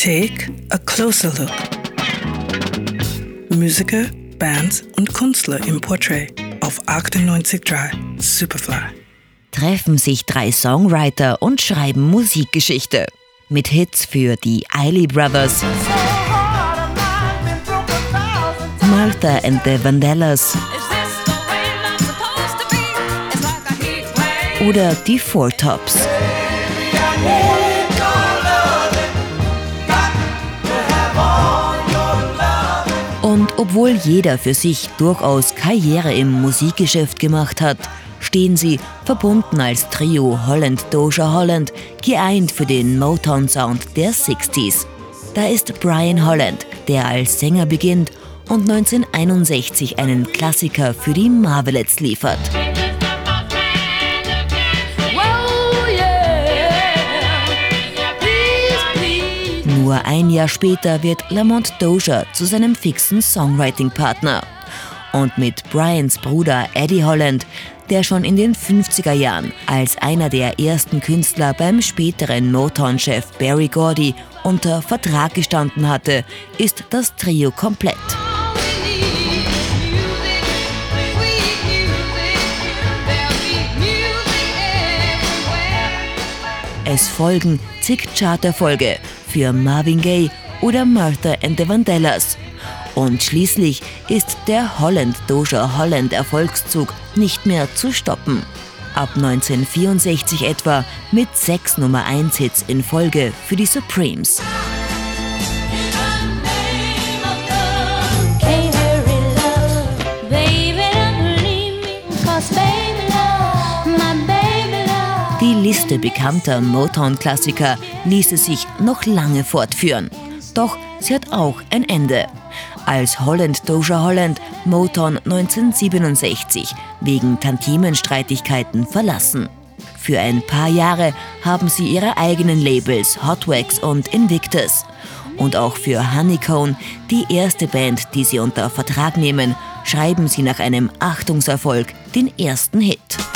Take a closer look. Musiker, Bands und Künstler im Portrait auf 98.3 Superfly. Treffen sich drei Songwriter und schreiben Musikgeschichte. Mit Hits für die Eiley Brothers, Martha and the Vandellas oder die Four Tops. Und obwohl jeder für sich durchaus Karriere im Musikgeschäft gemacht hat, stehen sie verbunden als Trio Holland Doja Holland, geeint für den Motown-Sound der 60s. Da ist Brian Holland, der als Sänger beginnt und 1961 einen Klassiker für die Marvelettes liefert. Nur ein Jahr später wird Lamont Dozier zu seinem fixen Songwriting-Partner. Und mit Brians Bruder Eddie Holland, der schon in den 50er Jahren als einer der ersten Künstler beim späteren Motown-Chef Barry Gordy unter Vertrag gestanden hatte, ist das Trio komplett. Es folgen zig Charterfolge für Marvin Gaye oder Martha and the Vandellas. Und schließlich ist der Holland Doja Holland Erfolgszug nicht mehr zu stoppen. Ab 1964 etwa mit sechs Nummer 1 Hits in Folge für die Supremes. Die Liste bekannter Motown-Klassiker ließe sich noch lange fortführen. Doch sie hat auch ein Ende. Als Holland Doja Holland Motown 1967 wegen Tantimenstreitigkeiten verlassen. Für ein paar Jahre haben sie ihre eigenen Labels Hot Wax und Invictus. Und auch für Honeycomb, die erste Band, die sie unter Vertrag nehmen, schreiben sie nach einem Achtungserfolg den ersten Hit.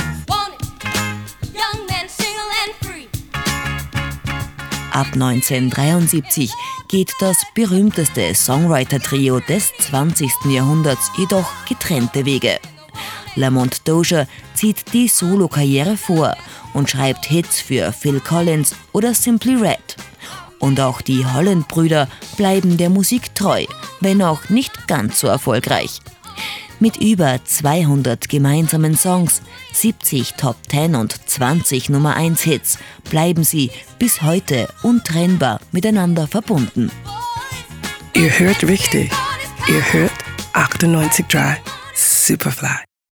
Ab 1973 geht das berühmteste Songwriter-Trio des 20. Jahrhunderts jedoch getrennte Wege. Lamont Dozier zieht die Solokarriere vor und schreibt Hits für Phil Collins oder Simply Red. Und auch die Holland-Brüder bleiben der Musik treu, wenn auch nicht ganz so erfolgreich. Mit über 200 gemeinsamen Songs, 70 Top 10 und 20 Nummer 1 Hits bleiben sie bis heute untrennbar miteinander verbunden. Ihr hört richtig. Ihr hört 98.3 Superfly.